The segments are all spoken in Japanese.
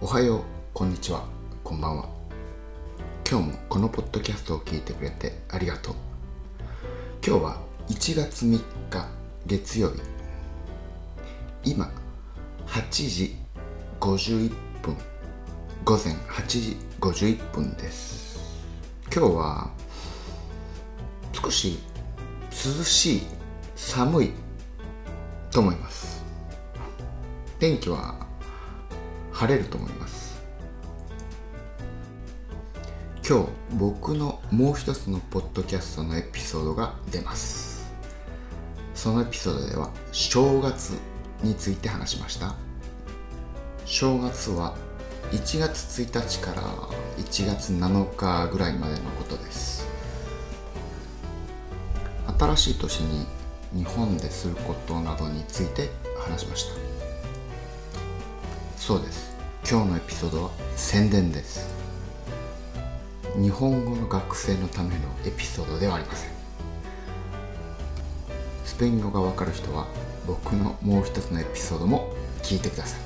おはようこんにちはこんばんは。今日もこのポッドキャストを聞いてくれてありがとう。今日は1月3日月曜日。今8時51分午前8時51分です。今日は少し涼しい寒いと思います。天気は晴れると思います。今日僕のもう一つのポッドキャストのエピソードが出ます。そのエピソードでは正月について話しました。正月は1月1日から1月7日ぐらいまでのことです。新しい年に日本ですることなどについて話しました。そうです。今日のエピソードは宣伝です。日本語の学生のためのエピソードではありません。スペイン語がわかる人は僕のもう一つのエピソードも聞いてください。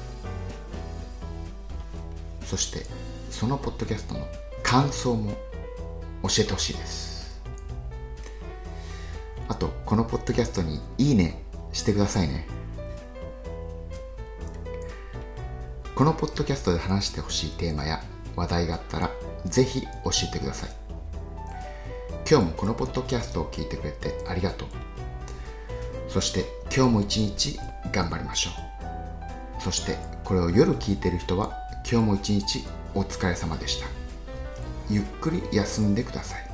そしてそのポッドキャストの感想も教えてほしいです。あとこのポッドキャストにいいねしてくださいね。このポッドキャストで話してほしいテーマや話題があったらぜひ教えてください。今日もこのポッドキャストを聞いてくれてありがとう。そして今日も一日頑張りましょう。そしてこれを夜聞いてる人は今日も一日お疲れ様でした。ゆっくり休んでください。